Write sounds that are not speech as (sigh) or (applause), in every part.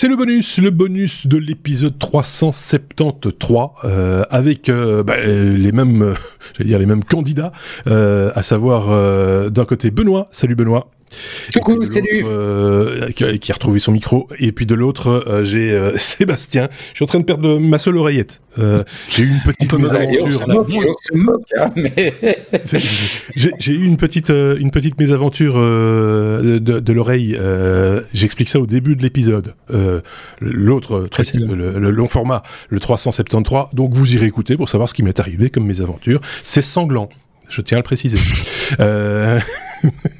C'est le bonus, le bonus de l'épisode 373 euh, avec euh, bah, les mêmes, euh, (laughs) j'allais dire les mêmes candidats, euh, à savoir euh, d'un côté Benoît. Salut Benoît. Coucou, salut. Euh, qui, qui, a retrouvé son micro. Et puis de l'autre, euh, j'ai euh, (laughs) Sébastien. Je suis en train de perdre ma seule oreillette. (laughs) j'ai eu une petite mésaventure. j'ai eu une petite, une petite mésaventure de, de l'oreille. J'explique ça au début de l'épisode. L'autre, le, le, long format, le 373. Donc vous irez écouter pour savoir ce qui m'est arrivé comme mésaventure. C'est sanglant. Je tiens à le préciser. (laughs)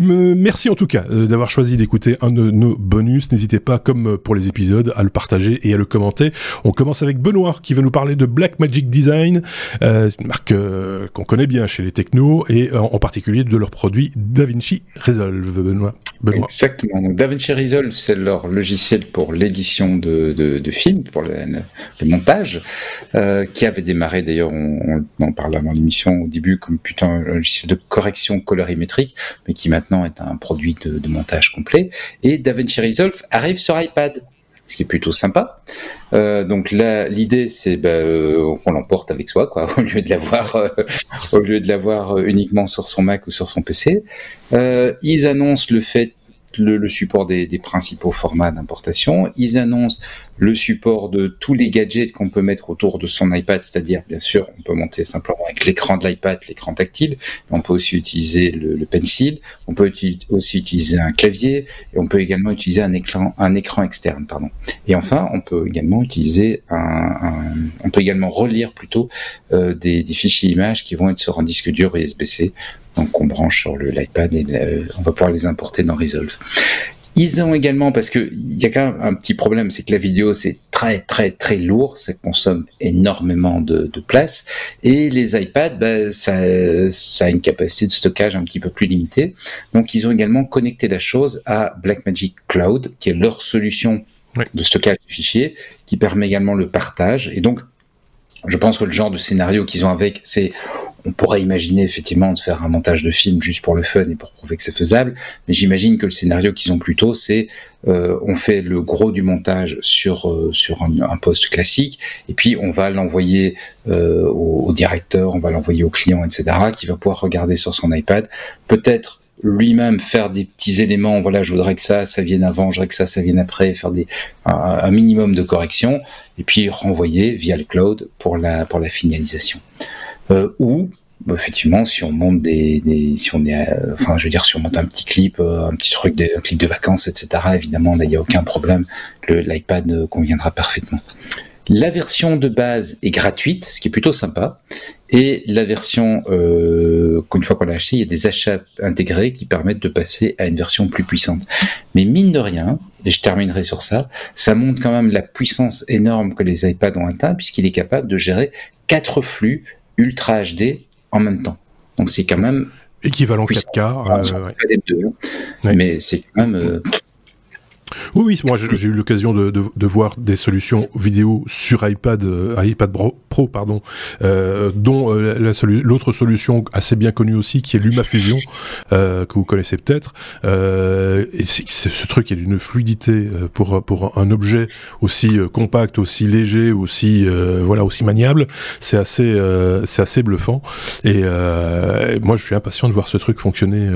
euh... Merci en tout cas euh, d'avoir choisi d'écouter un de nos bonus. N'hésitez pas, comme pour les épisodes, à le partager et à le commenter. On commence avec Benoît qui va nous parler de Black Magic Design, euh, marque euh, qu'on connaît bien chez les technos et euh, en particulier de leur produit DaVinci Resolve. Benoît. Benoît. Exactement. DaVinci Resolve, c'est leur logiciel pour l'édition de, de, films, pour le, montage, euh, qui avait démarré d'ailleurs, on, on en parle avant l'émission au début, comme plutôt un logiciel de correction colorimétrique mais qui maintenant est un produit de, montage complet. Et DaVinci Resolve arrive sur iPad ce qui est plutôt sympa. Euh, donc là, l'idée, c'est bah, euh, qu'on l'emporte avec soi, quoi, (laughs) au lieu de l'avoir, euh, au lieu de l'avoir uniquement sur son Mac ou sur son PC. Euh, ils annoncent le fait le, le, support des, des principaux formats d'importation. Ils annoncent le support de tous les gadgets qu'on peut mettre autour de son iPad, c'est-à-dire, bien sûr, on peut monter simplement avec l'écran de l'iPad, l'écran tactile, on peut aussi utiliser le, le, pencil, on peut aussi utiliser un clavier, et on peut également utiliser un écran, un écran externe, pardon. Et enfin, on peut également utiliser un, un on peut également relire plutôt euh, des, fichiers images qui vont être sur un disque dur USB-C, donc on branche sur l'iPad et euh, on va pouvoir les importer dans Resolve. Ils ont également, parce que il y a quand même un petit problème, c'est que la vidéo c'est très très très lourd, ça consomme énormément de, de place, et les iPads, bah, ça, ça a une capacité de stockage un petit peu plus limitée. Donc ils ont également connecté la chose à Blackmagic Cloud, qui est leur solution oui. de stockage de fichiers, qui permet également le partage. Et donc, je pense que le genre de scénario qu'ils ont avec, c'est on pourrait imaginer effectivement de faire un montage de film juste pour le fun et pour prouver que c'est faisable, mais j'imagine que le scénario qu'ils ont plutôt, c'est euh, on fait le gros du montage sur euh, sur un, poste classique, et puis on va l'envoyer euh, au, au, directeur, on va l'envoyer au client, etc., qui va pouvoir regarder sur son iPad, peut-être lui-même faire des petits éléments, voilà, je voudrais que ça, ça vienne avant, je voudrais que ça, ça vienne après, faire des, un, minimum de correction, et puis renvoyer via le cloud pour la, pour la finalisation. Euh, ou bah, effectivement, si on monte des, des si on est, euh, enfin, je veux dire, si on monte un petit clip, euh, un petit truc, de, un clip de vacances, etc. Évidemment, là, il n'y a aucun problème. L'iPad conviendra parfaitement. La version de base est gratuite, ce qui est plutôt sympa. Et la version, euh, qu'une fois qu'on l'a acheté, il y a des achats intégrés qui permettent de passer à une version plus puissante. Mais mine de rien, et je terminerai sur ça, ça montre quand même la puissance énorme que les iPads ont atteint, puisqu'il est capable de gérer quatre flux Ultra HD en même temps. Donc c'est quand même équivalent 4K. Euh, ouais. deux, ouais. Mais c'est quand même euh, oui, oui, moi j'ai eu l'occasion de, de, de, voir des solutions vidéo sur iPad, euh, iPad Pro, pardon, euh, dont euh, l'autre solution assez bien connue aussi, qui est LumaFusion, euh, que vous connaissez peut-être. Euh, et c'est ce truc est d'une fluidité pour pour un objet aussi compact, aussi léger, aussi voilà, aussi maniable. C'est assez c'est assez bluffant. Et moi, je suis impatient de voir ce truc fonctionner.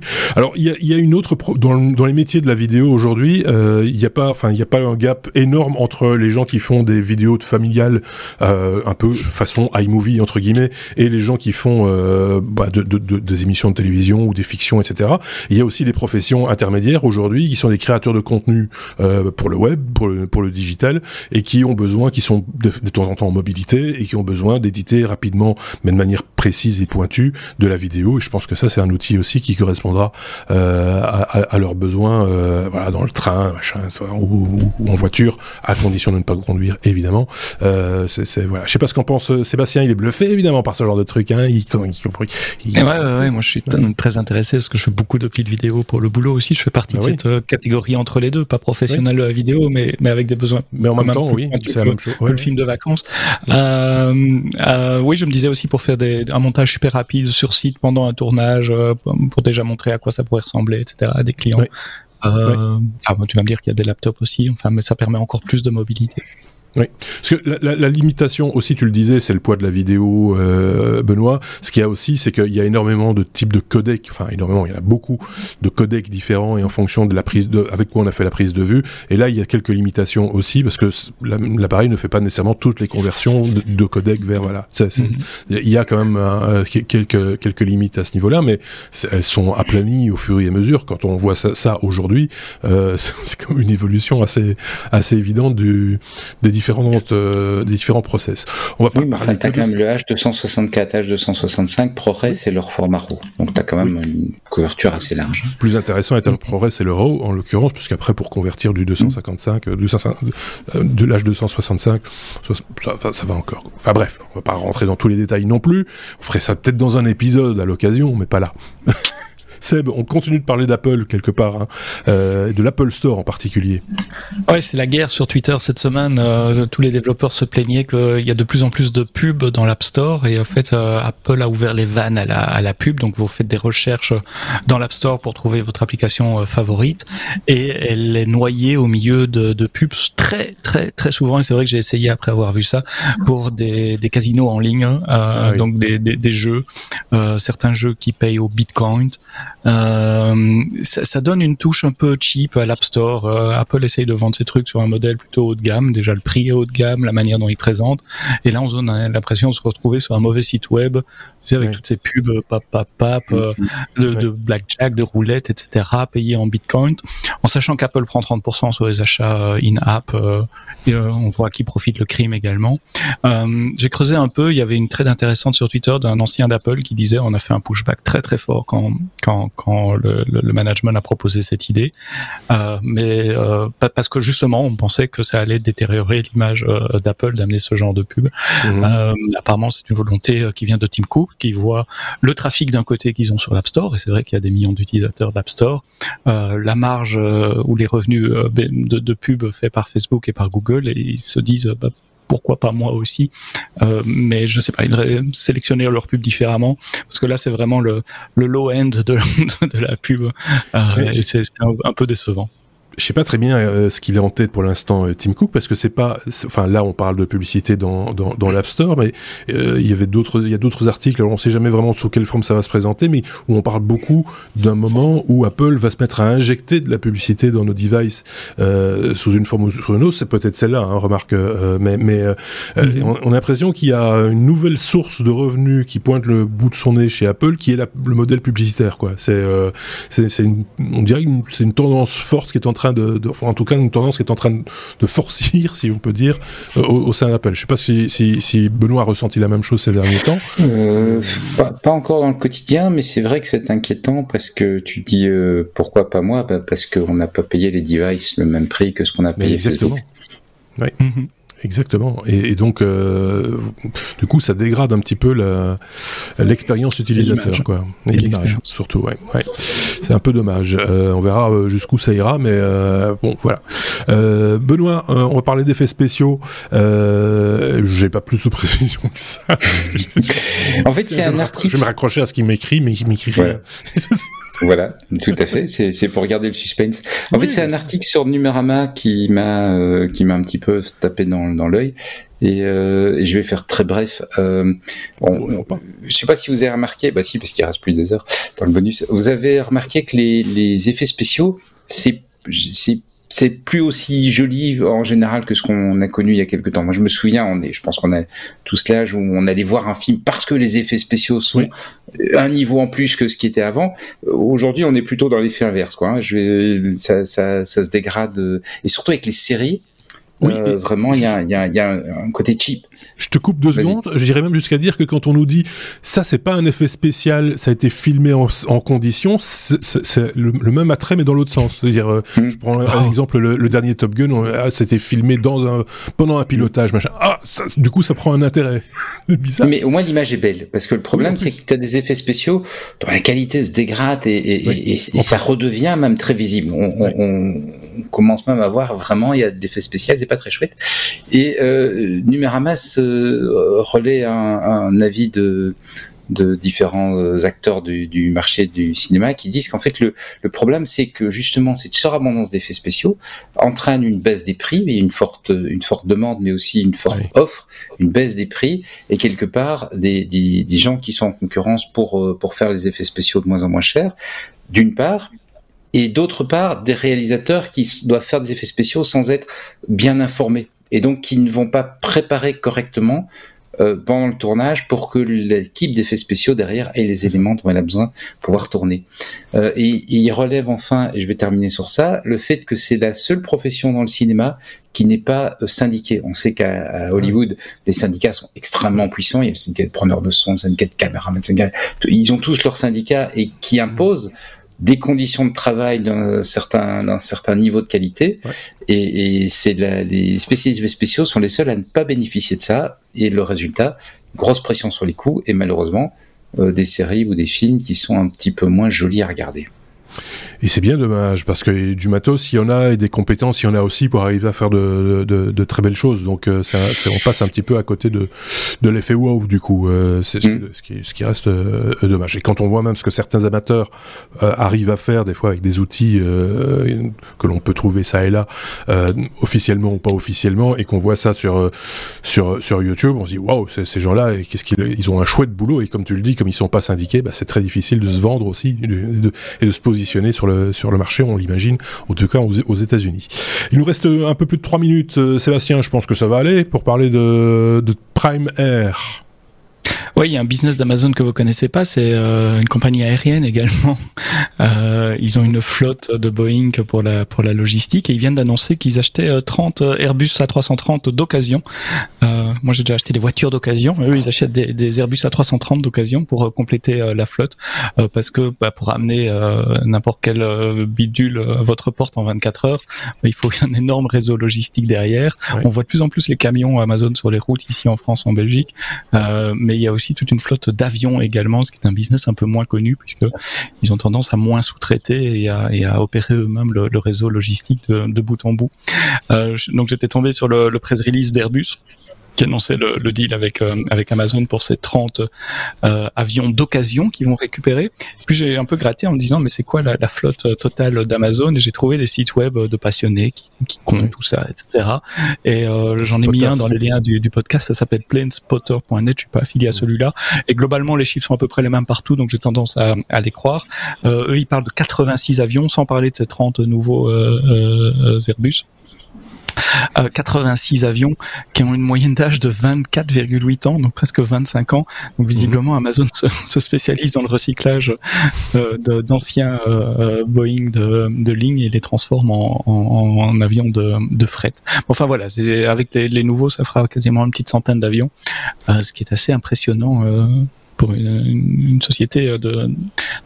(laughs) Alors, il y y a, une autre pro dans, dans les métiers de la vidéo aujourd'hui il euh, n'y a pas, enfin, il n'y a pas un gap énorme entre les gens qui font des vidéos de familiales, euh, un peu façon iMovie entre guillemets, et les gens qui font euh, bah, de, de, de, des émissions de télévision ou des fictions, etc. Il y a aussi des professions intermédiaires aujourd'hui qui sont des créateurs de contenu euh, pour le web, pour le, pour le digital, et qui ont besoin, qui sont de temps en temps en mobilité et qui ont besoin d'éditer rapidement, mais de manière précise et pointue, de la vidéo. Et je pense que ça, c'est un outil aussi qui correspondra euh, à, à, leurs besoins, euh, voilà, dans le train, machin, ou, ou, en voiture, à condition de ne pas conduire, évidemment. Euh, c'est, voilà. Je sais pas ce qu'en pense euh, Sébastien, il est bluffé évidemment par ce genre de truc. Hein. Il, il, il, ouais, ouais, ouais, moi je suis très intéressé parce que je fais beaucoup de clips vidéo pour le boulot aussi. Je fais partie ah, de oui. cette catégorie entre les deux, pas professionnel oui. vidéo, mais, mais avec des besoins. Mais en même temps, oui, c'est la même chose. Le film de vacances. Oui, je me disais aussi pour faire des, un montage super rapide sur site pendant un tournage, pour déjà montrer à quoi ça pourrait ressembler, etc. à des clients. Enfin, tu vas me dire qu'il y a des laptops aussi. Enfin, mais ça permet encore plus de mobilité. Oui, parce que la, la, la, limitation aussi, tu le disais, c'est le poids de la vidéo, euh, Benoît. Ce qu'il y a aussi, c'est qu'il y a énormément de types de codecs, enfin énormément, il y en a beaucoup de codecs différents et en fonction de la prise de, avec quoi on a fait la prise de vue. Et là, il y a quelques limitations aussi parce que l'appareil ne fait pas nécessairement toutes les conversions de, de codecs vers voilà. Mm-hmm. Il y a quand même quelques quelques limites à ce niveau-là, mais elles sont aplanies au fur et à mesure. Quand on voit ça, ça aujourd'hui, euh, (laughs) c'est comme une évolution assez assez évidente du des différentes, euh, des différents process. On va pas oui, parler. T'as quand même le H264, H265, ProRes c'est leur format RAW. Donc t'as quand même une couverture assez large. Plus intéressant est le ProRes et le RAW en l'occurrence, puisqu'après pour convertir du 255, euh, euh, de l'H265, ça, ça va encore. Enfin bref, on va pas rentrer dans tous les détails non plus. On ferait ça peut-être dans un épisode à l'occasion, mais pas là. (laughs) Seb, on continue de parler d'Apple quelque part, hein, euh, de l'Apple Store en particulier. Ouais, c'est la guerre sur Twitter cette semaine. Euh, tous les développeurs se plaignaient qu'il y a de plus en plus de pubs dans l'App Store et en fait euh, Apple a ouvert les vannes à la, à la pub. Donc vous faites des recherches dans l'App Store pour trouver votre application euh, favorite et elle est noyée au milieu de, de pubs très très très souvent. Et c'est vrai que j'ai essayé après avoir vu ça pour des, des casinos en ligne, euh, ah donc des, des, des jeux, certains jeux qui payent au Bitcoin. Euh, ça, ça, donne une touche un peu cheap à l'App Store. Euh, Apple essaye de vendre ses trucs sur un modèle plutôt haut de gamme. Déjà le prix est haut de gamme, la manière dont il présente. Et là, on a l'impression de se retrouver sur un mauvais site web, tu avec toutes ces pubs euh, pap pap pap euh, de, de, blackjack, de roulette, etc. payés en Bitcoin, en sachant qu'Apple prend 30% sur les achats in-app. et on voit qui profite le crime également. J'ai creusé un peu. Il y avait une trade intéressante sur Twitter d'un ancien d'Apple qui disait on a fait un pushback très très fort quand quand quand le, le, management a proposé cette idée, euh, mais euh, parce que justement on pensait que ça allait détériorer l'image euh, d'Apple d'amener ce genre de pub. Euh, apparemment c'est une volonté euh, qui vient de Tim Cook qui voit le trafic d'un côté qu'ils ont sur l'App Store et c'est vrai qu'il y a des millions d'utilisateurs d'App Store, la marge ou les revenus de, de pub faits par Facebook et par Google et ils se disent bah, pourquoi pas moi aussi euh, mais je sais pas sélectionner leur pub différemment parce que là c'est vraiment le, le low end de, (laughs) de, la pub euh, et c'est un, un, peu décevant je sais pas très bien euh, ce qu'il est en tête pour l'instant euh, Tim Cook parce que c'est pas enfin là on parle de publicité dans dans, dans l'App Store mais euh, il y avait d'autres il y a d'autres articles alors on sait jamais vraiment sous quelle forme ça va se présenter mais où on parle beaucoup d'un moment où Apple va se mettre à injecter de la publicité dans nos devices sous une forme ou sous une autre c'est peut-être celle-là hein, remarque mais mais mm-hmm. on, a l'impression qu'il y a une nouvelle source de revenus qui pointe le bout de son nez chez Apple qui est le modèle publicitaire quoi c'est c'est on dirait c'est une tendance forte qui est en train de, en tout cas, une tendance qui est en train de, forcir, si on peut dire, euh, au, sein d'Apple. Je sais pas si, si, Benoît a ressenti la même chose ces derniers temps. Euh, pas, encore dans le quotidien, mais c'est vrai que c'est inquiétant parce que tu dis euh, pourquoi pas moi? Bah, Parce qu'on n'a pas payé les devices le même prix que ce qu'on a payé exactement. Facebook. Oui. Mhm. Exactement. Et, et donc, euh, du coup, ça dégrade un petit peu l'expérience utilisateur, quoi. Et l'image, surtout, ouais. ouais. C'est un peu dommage. Euh, on verra euh, jusqu'où ça ira, mais euh, bon, voilà. Euh, Benoît, euh, on va parler d'effets spéciaux. J'ai pas plus de précision que ça. (laughs) en fait, c'est un article. Je vais me raccrocher à ce qu'il m'écrit, mais il m'écrit rien. Voilà, tout à fait. C'est pour garder le suspense. En fait, c'est un article sur Numérama qui m'a euh, qui m'a un petit peu tapé dans, dans l'œil. Et, euh, et, je vais faire très bref. Euh, on, je sais pas si vous avez remarqué, bah si, parce qu'il reste plus des heures dans le bonus. Vous avez remarqué que les, les effets spéciaux, c'est c'est plus aussi joli en général que ce qu'on a connu il y a quelques temps. Moi, je me souviens, on est, je pense qu'on a tous l'âge où on allait voir un film parce que les effets spéciaux sont un niveau en plus que ce qui était avant. Aujourd'hui, on est plutôt dans l'effet inverse, quoi. Hein. Je vais, ça, ça, ça se dégrade et surtout avec les séries oui, euh, vraiment, il y, a, y, a, y a, un côté cheap. Je te coupe deux secondes. J'irais même jusqu'à dire que quand on nous dit ça, c'est pas un effet spécial, ça a été filmé en, en conditions, c'est le, le, même attrait mais dans l'autre sens. C'est-à-dire, euh, hmm. je prends un, ah. exemple, le, le, dernier Top Gun, ah, c'était filmé dans un pendant un pilotage, machin. Ah, ça, du coup, ça prend un intérêt (laughs) bizarre. Mais au moins l'image est belle, parce que le problème, c'est que tu as des effets spéciaux dont la qualité se dégrade et, et, et, et ça redevient même très visible. On, on, on, commence même à voir vraiment, il y a des effets spéciaux, c'est pas très chouette. Et euh, Numeramas euh, relaie un, un, avis de de différents acteurs du, du, marché du cinéma qui disent qu'en fait le, le problème c'est que justement cette surabondance d'effets spéciaux entraîne une baisse des prix, et une forte une forte demande mais aussi une forte offre, une baisse des prix et quelque part des, des, des gens qui sont en concurrence pour pour faire les effets spéciaux de moins en moins chers d'une part et d'autre part des réalisateurs qui doivent faire des effets spéciaux sans être bien informés et donc qui ne vont pas préparer correctement euh, pendant le tournage pour que l'équipe d'effets spéciaux derrière ait les éléments dont elle a besoin pour pouvoir tourner. Euh, et, et, il relève enfin, et je vais terminer sur ça, le fait que c'est la seule profession dans le cinéma qui n'est pas euh, syndiquée. On sait qu'à Hollywood, les syndicats sont extrêmement puissants. Il y a le syndicat de preneurs de son, le syndicat de caméramans, ils ont tous leurs syndicats et qui imposent des conditions de travail d'un certain, d'un certain niveau de qualité. Ouais. Et, et c'est les spécialistes spéciaux sont les seuls à ne pas bénéficier de ça. Et le résultat, grosse pression sur les coûts et malheureusement euh, des séries ou des films qui sont un petit peu moins jolis à regarder. Et c'est bien dommage parce que du matos, il y en a et des compétences, il y en a aussi pour arriver à faire de, de, de très belles choses. Donc euh, ça, on passe un petit peu à côté de, de l'effet wow du coup. Euh, c'est mm. ce, qui, ce qui reste euh, dommage. Et quand on voit même ce que certains amateurs euh, arrivent à faire des fois avec des outils euh, que l'on peut trouver ça et là, officiellement ou pas officiellement, et qu'on voit ça sur sur sur YouTube, on se dit waouh, ces gens-là, qu'est-ce qu'ils ils ont un chouette boulot. Et comme tu le dis, comme ils sont pas syndiqués, bah, c'est très difficile de se vendre aussi de, et de se positionner sur le sur le marché, on l'imagine, en tout cas aux, États-Unis. Il nous reste un peu plus de 3 minutes, euh, Sébastien, je pense que ça va aller, pour parler de, de Prime Air. Oui, il y a un business d'Amazon que vous connaissez pas, c'est euh, une compagnie aérienne également. (laughs) Euh, ils ont une flotte de Boeing pour la pour la logistique et ils viennent d'annoncer qu'ils achetaient 30 euh, Airbus A330 d'occasion. Euh, moi, j'ai déjà acheté des voitures d'occasion. Eux, ils achètent des, des Airbus A330 d'occasion pour euh, compléter la flotte parce que bah, pour amener n'importe quel bidule à votre porte en 24 heures, bah, il faut (laughs) un énorme réseau logistique derrière. Ouais. On voit de plus en plus les camions Amazon sur les routes ici en France, en Belgique, mais il y a aussi toute une flotte d'avions également, ce qui est un business un peu moins connu puisque ils ont tendance à moins sous-traiter et à, opérer eux-mêmes le, réseau logistique de, de, bout en bout. Euh, donc j'étais tombé sur le, le press release d'Airbus qui annonçait le, le deal avec euh, avec Amazon pour ces 30 euh, avions d'occasion qu'ils vont récupérer. Puis j'ai un peu gratté en me disant mais c'est quoi la, la flotte totale d'Amazon? Et j'ai trouvé des sites web de passionnés qui, qui comptent tout ça, etc. Et euh, j'en ai mis un dans les liens du, du podcast. Ça s'appelle planespotter.net. Je suis pas affilié à celui-là. Et globalement les chiffres sont à peu près les mêmes partout, donc j'ai tendance à, à, les croire. Euh, eux ils parlent de 86 avions, sans parler de ces 30 nouveaux euh, euh, Airbus euh, 86 avions qui ont une moyenne d'âge de 24,8 ans, donc presque 25 ans. Donc visiblement, Amazon se, se spécialise dans le recyclage euh, d'anciens euh, Boeing de, ligne et les transforme en, avions de, fret. Enfin voilà, avec les, nouveaux, ça fera quasiment une petite centaine d'avions, euh, ce qui est assez impressionnant euh, pour une, société de,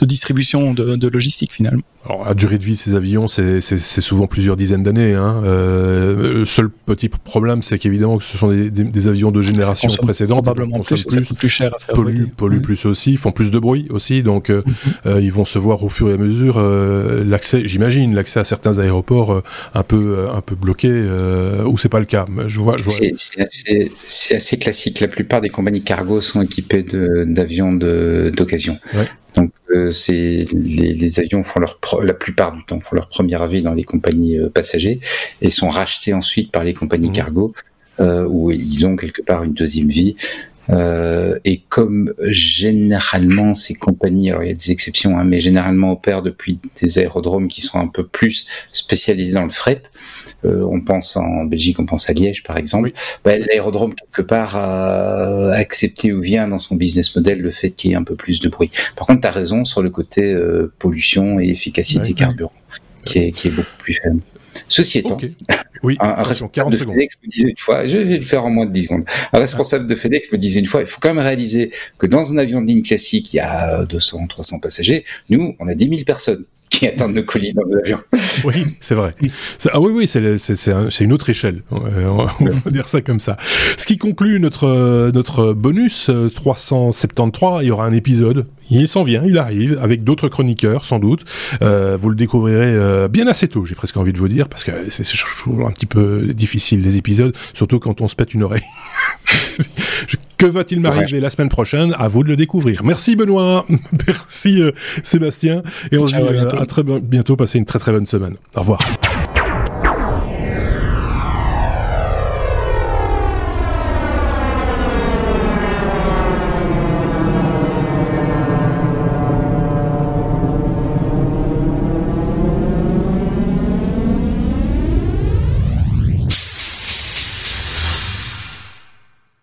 distribution de logistique finalement. Alors, la durée de vie de ces avions, c'est souvent plusieurs dizaines d'années. Hein. Euh, le seul petit problème, c'est qu'évidemment que ce sont des, des, des, avions de génération précédente, probablement plus, plus, plus cher à faire polluent, polluent mmh. plus aussi, font plus de bruit aussi, donc euh, mmh. euh, ils vont se voir au fur et à mesure euh, l'accès, j'imagine, l'accès à certains aéroports euh, un peu un peu bloqués euh, où c'est pas le cas. Je vois, je vois... C'est assez, assez, classique. La plupart des compagnies cargo sont équipées d'avions d'occasion. Ouais. Donc euh, c'est les, les, avions font leur la plupart du temps font leur première vie dans les compagnies euh, passagers et sont rachetés ensuite par les compagnies mmh. cargo euh, où ils ont quelque part une deuxième vie. Euh, et comme généralement ces compagnies, alors il y a des exceptions, hein, mais généralement opèrent depuis des aérodromes qui sont un peu plus spécialisés dans le fret, euh, on pense en Belgique, on pense à Liège par exemple, oui. bah, l'aérodrome quelque part a accepté ou vient dans son business model le fait qu'il y ait un peu plus de bruit. Par contre, tu as raison sur le côté euh, pollution et efficacité oui, carburant, oui. Qui, est, qui est beaucoup plus faible. Ceci étant, okay. oui, un, un responsable de FedEx me disait une fois, je vais le faire en moins de 10 secondes, un responsable de FedEx me disait une fois, il faut quand même réaliser que dans un avion de ligne classique, il y a 200, 300 passagers, nous, on a 10 000 personnes qui (laughs) attendent nos colis dans nos avions. Oui, c'est vrai. Ah oui, oui, c'est une autre échelle. On va dire ça comme ça. Ce qui conclut notre, notre bonus 373, il y aura un épisode. Il s'en vient, il arrive, avec d'autres chroniqueurs, sans doute. Euh, vous le découvrirez euh, bien assez tôt, j'ai presque envie de vous dire, parce que c'est toujours un petit peu difficile, les épisodes, surtout quand on se pète une oreille. (laughs) Que va-t-il m'arriver la semaine prochaine? À vous de le découvrir. Merci Benoît, (laughs) merci Sébastien, et on se dit à très bientôt. Passez une très très bonne semaine. Au revoir.